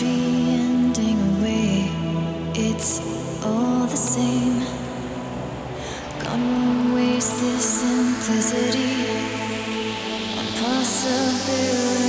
be ending away. It's all the same. Gonna waste this simplicity A possibility.